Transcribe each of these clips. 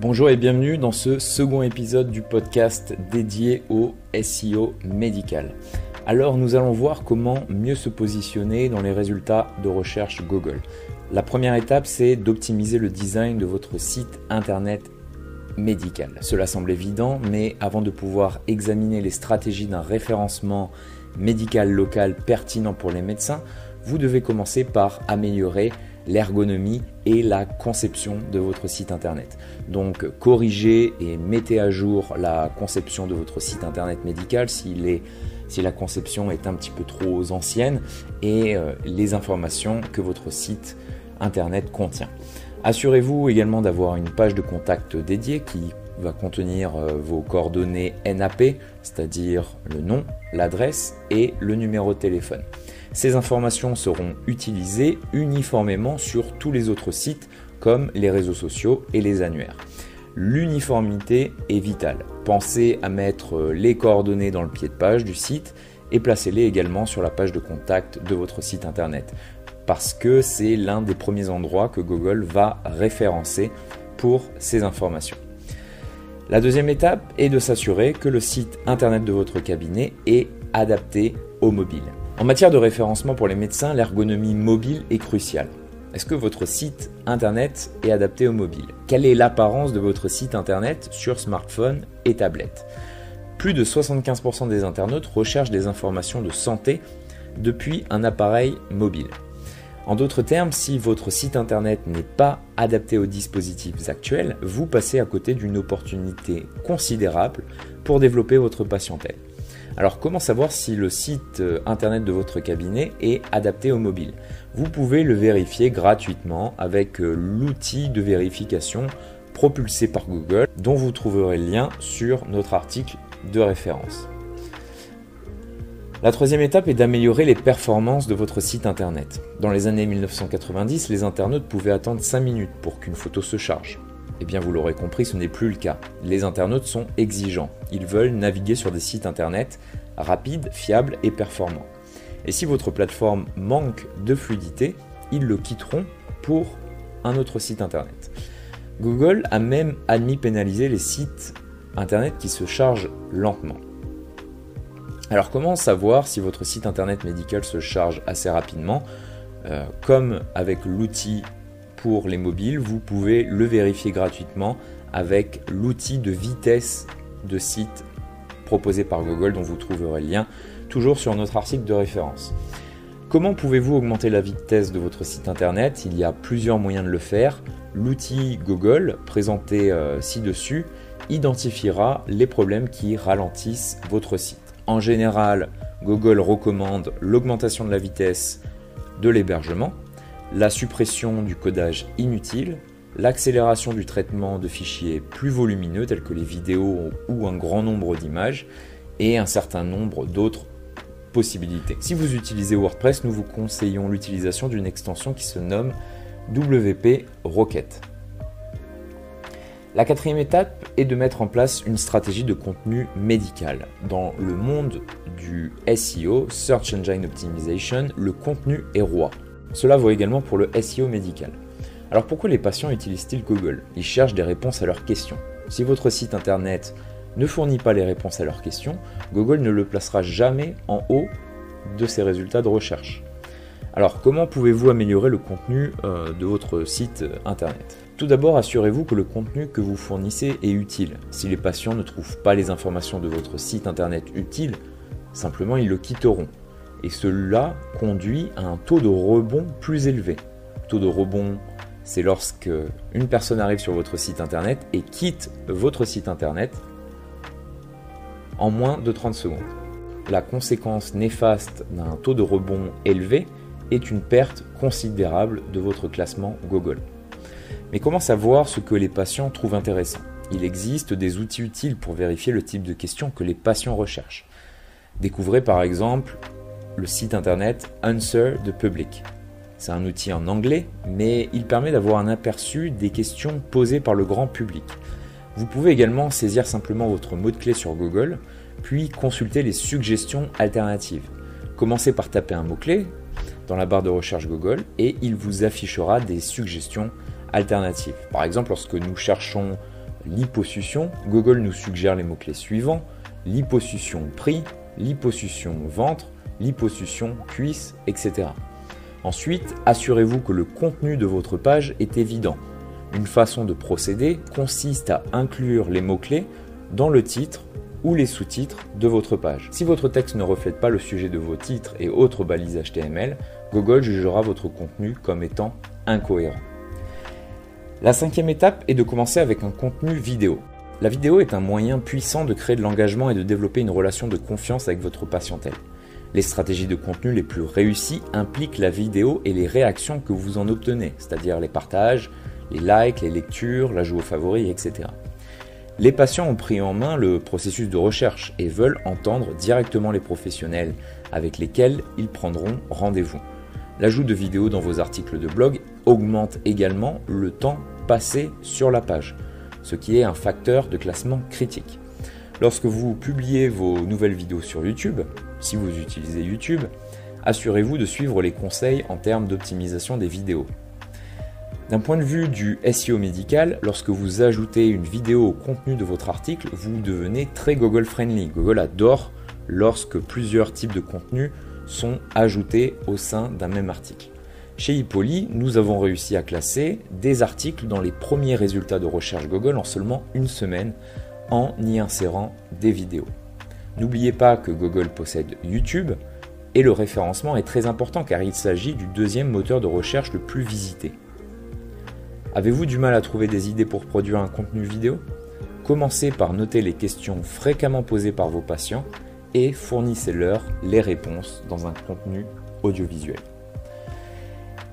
Bonjour et bienvenue dans ce second épisode du podcast dédié au SEO médical. Alors nous allons voir comment mieux se positionner dans les résultats de recherche Google. La première étape c'est d'optimiser le design de votre site internet médical. Cela semble évident, mais avant de pouvoir examiner les stratégies d'un référencement médical local pertinent pour les médecins, vous devez commencer par améliorer l'ergonomie et la conception de votre site internet. Donc corrigez et mettez à jour la conception de votre site internet médical si la conception est un petit peu trop ancienne et euh, les informations que votre site internet contient. Assurez-vous également d'avoir une page de contact dédiée qui va contenir euh, vos coordonnées NAP, c'est-à-dire le nom, l'adresse et le numéro de téléphone. Ces informations seront utilisées uniformément sur tous les autres sites comme les réseaux sociaux et les annuaires. L'uniformité est vitale. Pensez à mettre les coordonnées dans le pied de page du site et placez-les également sur la page de contact de votre site internet parce que c'est l'un des premiers endroits que Google va référencer pour ces informations. La deuxième étape est de s'assurer que le site internet de votre cabinet est adapté au mobile. En matière de référencement pour les médecins, l'ergonomie mobile est cruciale. Est-ce que votre site internet est adapté au mobile? Quelle est l'apparence de votre site internet sur smartphone et tablette? Plus de 75% des internautes recherchent des informations de santé depuis un appareil mobile. En d'autres termes, si votre site internet n'est pas adapté aux dispositifs actuels, vous passez à côté d'une opportunité considérable pour développer votre patientèle. Alors comment savoir si le site euh, internet de votre cabinet est adapté au mobile? Vous pouvez le vérifier gratuitement avec euh, l'outil de vérification propulsé par Google dont vous trouverez le lien sur notre article de référence. La troisième étape est d'améliorer les performances de votre site internet. Dans les années 1990, les internautes pouvaient attendre 5 minutes pour qu'une photo se charge. Eh bien, vous l'aurez compris, ce n'est plus le cas. Les internautes sont exigeants. Ils veulent naviguer sur des sites internet rapides, fiables et performants. Et si votre plateforme manque de fluidité, ils le quitteront pour un autre site internet. Google a même admis pénaliser les sites internet qui se chargent lentement. Alors comment savoir si votre site internet médical se charge assez rapidement? Euh, Comme avec l'outil pour les mobiles, vous pouvez le vérifier gratuitement avec l'outil de vitesse de site proposé par Google dont vous trouverez le lien toujours sur notre article de référence. Comment pouvez-vous augmenter la vitesse de votre site internet? Il y a plusieurs moyens de le faire. L'outil Google, présenté euh, ci-dessus, identifiera les problèmes qui ralentissent votre site. En général, Google recommande l'augmentation de la vitesse de l'hébergement, la suppression du codage inutile, l'accélération du traitement de fichiers plus volumineux tels que les vidéos ou un grand nombre d'images et un certain nombre d'autres possibilités. Si vous utilisez WordPress, nous vous conseillons l'utilisation d'une extension qui se nomme WP Rocket. La quatrième étape est de mettre en place une stratégie de contenu médical. Dans le monde du SEO, Search Engine Optimization, le contenu est roi. Cela vaut également pour le SEO médical. Alors pourquoi les patients utilisent-ils Google? Ils cherchent des réponses à leurs questions. Si votre site internet ne fournit pas les réponses à leurs questions, Google ne le placera jamais en haut de ses résultats de recherche. Alors comment pouvez-vous améliorer le contenu euh, de votre site internet? Tout d'abord, assurez-vous que le contenu que vous fournissez est utile. Si les patients ne trouvent pas les informations de votre site internet utiles, simplement ils le quitteront et cela conduit à un taux de rebond plus élevé. taux de rebond, c'est lorsque une personne arrive sur votre site internet et quitte votre site internet en moins de 30 secondes. La conséquence néfaste d'un taux de rebond élevé est une perte considérable de votre classement Google. Mais comment savoir ce que les patients trouvent intéressant? Il existe des outils utiles pour vérifier le type de questions que les patients recherchent. Découvrez par exemple le site internet Answer the Public. C'est un outil en anglais, mais il permet d'avoir un aperçu des questions posées par le grand public. Vous pouvez également saisir simplement votre mot-de-clé sur Google, puis consulter les suggestions alternatives. Commencez par taper un mot-clé dans la barre de recherche Google et il vous affichera des suggestions alternatives. Par exemple, lorsque nous cherchons liposuction, Google nous suggère les mots-clés suivants liposuction prix, liposuction ventre, liposuction cuisse, etc. Ensuite, assurez-vous que le contenu de votre page est évident. Une façon de procéder consiste à inclure les mots-clés dans le titre ou les sous-titres de votre page. Si votre texte ne reflète pas le sujet de vos titres et autres balises HTML, Google jugera votre contenu comme étant incohérent. La cinquième étape est de commencer avec un contenu vidéo. La vidéo est un moyen puissant de créer de l'engagement et de développer une relation de confiance avec votre patientèle. Les stratégies de contenu les plus réussies impliquent la vidéo et les réactions que vous en obtenez, c'est-à-dire les partages, les likes, les lectures, l'ajout aux favoris, etc. Les patients ont pris en main le processus de recherche et veulent entendre directement les professionnels avec lesquels ils prendront rendez-vous. L'ajout de vidéos dans vos articles de blog augmente également le temps passé sur la page, ce qui est un facteur de classement critique. Lorsque vous publiez vos nouvelles vidéos sur YouTube, si vous utilisez YouTube, assurez-vous de suivre les conseils en termes d'optimisation des vidéos. D'un point de vue du SEO médical, lorsque vous ajoutez une vidéo au contenu de votre article, vous devenez très Google friendly. Google adore lorsque plusieurs types de contenus sont ajoutés au sein d'un même article. Chez Hippoly, nous avons réussi à classer des articles dans les premiers résultats de recherche Google en seulement une semaine en y insérant des vidéos. N'oubliez pas que Google possède YouTube et le référencement est très important car il s'agit du deuxième moteur de recherche le plus visité. Avez-vous du mal à trouver des idées pour produire un contenu vidéo? Commencez par noter les questions fréquemment posées par vos patients et fournissez-leur les réponses dans un contenu audiovisuel.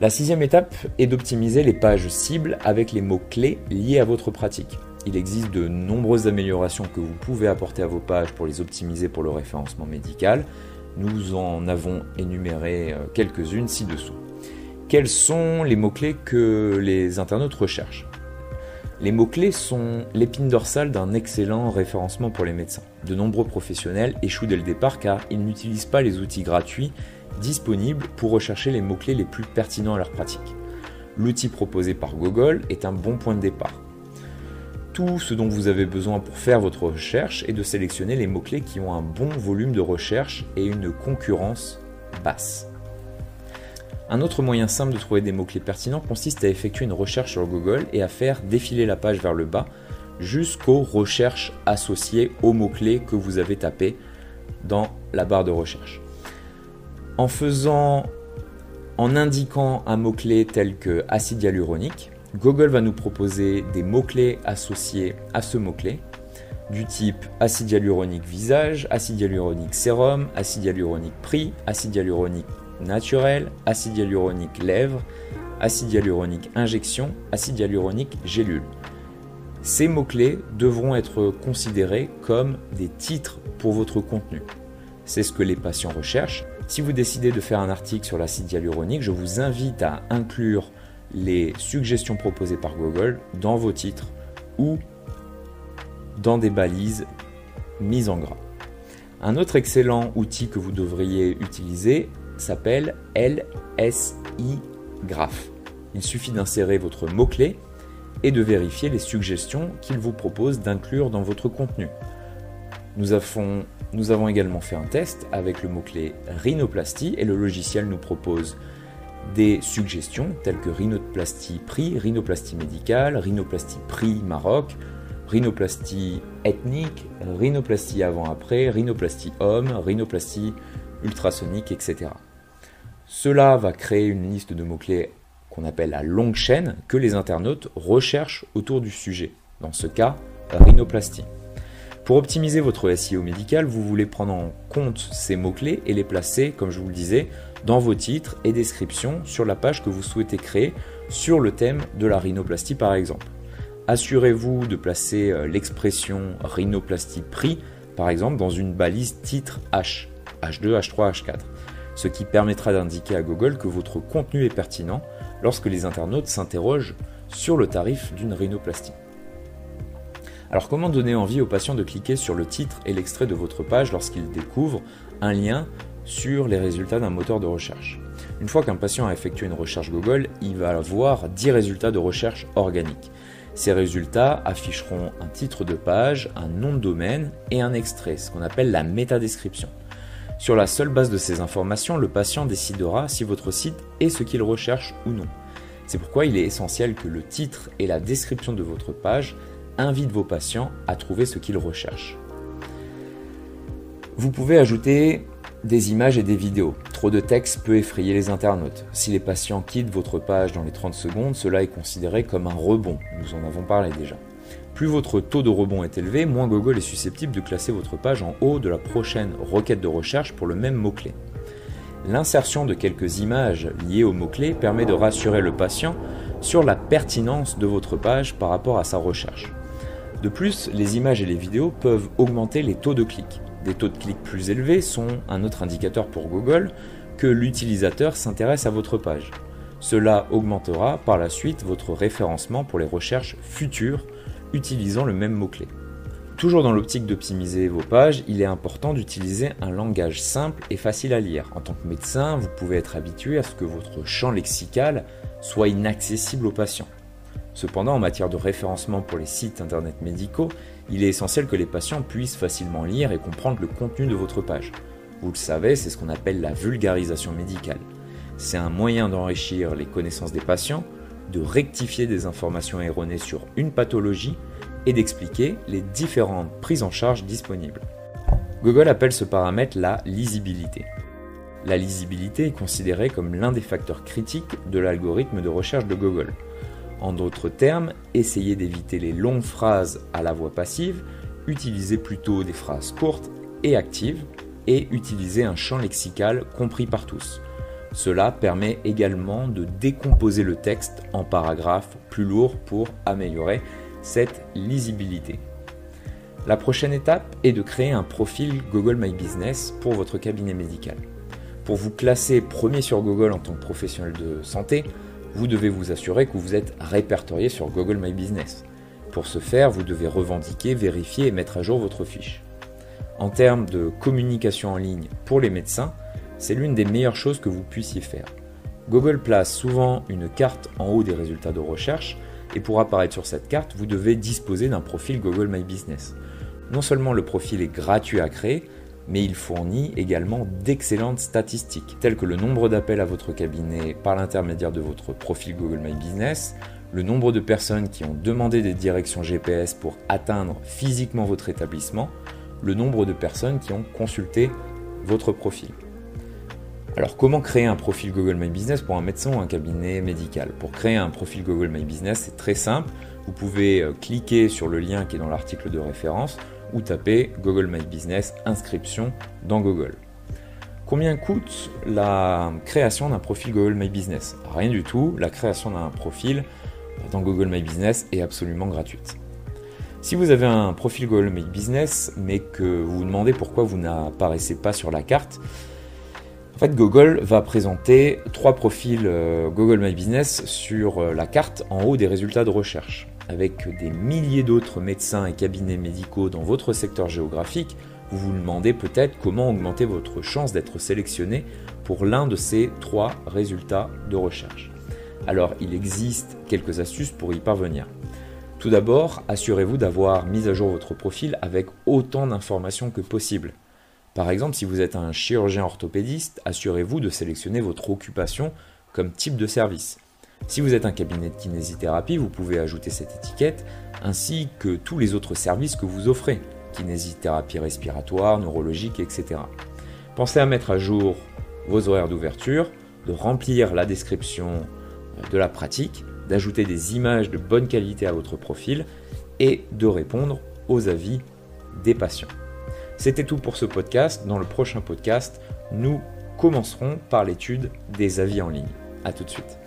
La sixième étape est d'optimiser les pages cibles avec les mots-clés liés à votre pratique. Il existe de nombreuses améliorations que vous pouvez apporter à vos pages pour les optimiser pour le référencement médical. Nous en avons énuméré euh, quelques-unes ci-dessous. Quels sont les mots-clés que les internautes recherchent? Les mots-clés sont l'épine dorsale d'un excellent référencement pour les médecins. De nombreux professionnels échouent dès le départ car ils n'utilisent pas les outils gratuits disponibles pour rechercher les mots-clés les plus pertinents à leur pratique. L'outil proposé par Google est un bon point de départ. Tout ce dont vous avez besoin pour faire votre recherche est de sélectionner les mots-clés qui ont un bon volume de recherche et une concurrence basse. Un autre moyen simple de trouver des mots-clés pertinents consiste à effectuer une recherche sur Google et à faire défiler la page vers le bas jusqu'aux recherches associées aux mots-clés que vous avez tapés dans la barre de recherche. En faisant en indiquant un mot-clé tel que acide hyaluronique, Google va nous proposer des mots-clés associés à ce mot-clé, du type acide hyaluronique visage, acide hyaluronique sérum, acide hyaluronique prix, acide hyaluronique naturel, acide hyaluronique lèvres, acide hyaluronique injection, acide hyaluronique gélule. Ces mots-clés devront être considérés comme des titres pour votre contenu. C'est ce que les patients recherchent. Si vous décidez de faire un article sur l'acide hyaluronique, je vous invite à inclure les suggestions proposées par Google dans vos titres ou dans des balises mises en gras. Un autre excellent outil que vous devriez utiliser s'appelle LSI Graph. Il suffit d'insérer votre mot-clé et de vérifier les suggestions qu'il vous propose d'inclure dans votre contenu. Nous avons, également fait un test avec le mot-clé rhinoplastie et le logiciel nous propose des suggestions telles que rhinoplastie prix, rhinoplastie médicale, rhinoplastie prix Maroc, rhinoplastie ethnique, rhinoplastie avant-après, rhinoplastie homme, rhinoplastie ultrasonique, etc. Cela va créer une liste de mots-clés qu'on appelle la longue chaîne que les internautes recherchent autour du sujet. Dans ce cas, rhinoplastie. Pour optimiser votre SEO médical, vous voulez prendre en compte ces mots-clés et les placer, comme je vous le disais, dans vos titres et descriptions sur la page que vous souhaitez créer sur le thème de la rhinoplastie par exemple. Assurez-vous de placer euh, l'expression rhinoplastie prix par exemple dans une balise titre H, H2, H3, H4 ce qui permettra d'indiquer à Google que votre contenu est pertinent lorsque les internautes s'interrogent sur le tarif d'une rhinoplastie. Alors comment donner envie aux patients de cliquer sur le titre et l'extrait de votre page lorsqu'ils découvrent un lien sur les résultats d'un moteur de recherche Une fois qu'un patient a effectué une recherche Google, il va avoir 10 résultats de recherche organique. Ces résultats afficheront un titre de page, un nom de domaine et un extrait, ce qu'on appelle la métadescription. Sur la seule base de ces informations, le patient décidera si votre site est ce qu'il recherche ou non. C'est pourquoi il est essentiel que le titre et la description de votre page invitent vos patients à trouver ce qu'ils recherchent. Vous pouvez ajouter des images et des vidéos. Trop de texte peut effrayer les internautes. Si les patients quittent votre page dans les 30 secondes, cela est considéré comme un rebond. Nous en avons parlé déjà. Plus votre taux de rebond est élevé, moins Google est susceptible de classer votre page en haut de la prochaine requête de recherche pour le même mot-clé. L'insertion de quelques images liées au mot-clé permet de rassurer le patient sur la pertinence de votre page par rapport à sa recherche. De plus, les images et les vidéos peuvent augmenter les taux de clics. Des taux de clics plus élevés sont un autre indicateur pour Google que l'utilisateur s'intéresse à votre page. Cela augmentera par la suite votre référencement pour les recherches futures utilisant le même mot-clé. Toujours dans l'optique d'optimiser vos pages, il est important d'utiliser un langage simple et facile à lire. En tant que médecin, vous pouvez être habitué à ce que votre champ lexical soit inaccessible aux patients. Cependant, en matière de référencement pour les sites internet médicaux, il est essentiel que les patients puissent facilement lire et comprendre le contenu de votre page. Vous le savez, c'est ce qu'on appelle la vulgarisation médicale. C'est un moyen d'enrichir les connaissances des patients, de rectifier des informations erronées sur une pathologie et d'expliquer les différentes prises en charge disponibles. Google appelle ce paramètre la lisibilité. La lisibilité est considérée comme l'un des facteurs critiques de l'algorithme de recherche de Google. En d'autres termes, essayez d'éviter les longues phrases à la voix passive, utilisez plutôt des phrases courtes et actives, et utilisez un champ lexical compris par tous. Cela permet également de décomposer le texte en paragraphes plus lourds pour améliorer cette lisibilité. La prochaine étape est de créer un profil Google My Business pour votre cabinet médical. Pour vous classer premier sur Google en tant que professionnel de santé, vous devez vous assurer que vous êtes répertorié sur Google My Business. Pour ce faire, vous devez revendiquer, vérifier et mettre à jour votre fiche. En termes de communication en ligne pour les médecins, c'est l'une des meilleures choses que vous puissiez faire. Google place souvent une carte en haut des résultats de recherche et pour apparaître sur cette carte, vous devez disposer d'un profil Google My Business. Non seulement le profil est gratuit à créer, mais il fournit également d'excellentes statistiques, telles que le nombre d'appels à votre cabinet par l'intermédiaire de votre profil Google My Business, le nombre de personnes qui ont demandé des directions GPS pour atteindre physiquement votre établissement, le nombre de personnes qui ont consulté votre profil. Alors comment créer un profil Google My Business pour un médecin ou un cabinet médical? Pour créer un profil Google My Business, c'est très simple. Vous pouvez euh, cliquer sur le lien qui est dans l'article de référence ou taper Google My Business inscription dans Google. Combien coûte la création d'un profil Google My Business? Rien du tout, la création d'un profil dans Google My Business est absolument gratuite. Si vous avez un profil Google My Business mais que vous vous demandez pourquoi vous n'apparaissez pas sur la carte, en fait, Google va présenter trois profils euh, Google My Business sur euh, la carte en haut des résultats de recherche. Avec des milliers d'autres médecins et cabinets médicaux dans votre secteur géographique, vous vous demandez peut-être comment augmenter votre chance d'être sélectionné pour l'un de ces trois résultats de recherche. Alors, il existe quelques astuces pour y parvenir. Tout d'abord, assurez-vous d'avoir mis à jour votre profil avec autant d'informations que possible. Par exemple, si vous êtes un chirurgien orthopédiste, assurez-vous de sélectionner votre occupation comme type de service. Si vous êtes un cabinet de kinésithérapie, vous pouvez ajouter cette étiquette ainsi que tous les autres services que vous offrez, kinésithérapie respiratoire, neurologique, etc. Pensez à mettre à jour vos horaires d'ouverture, de remplir la description de la pratique, d'ajouter des images de bonne qualité à votre profil et de répondre aux avis des patients. C'était tout pour ce podcast. Dans le prochain podcast, nous commencerons par l'étude des avis en ligne. A tout de suite.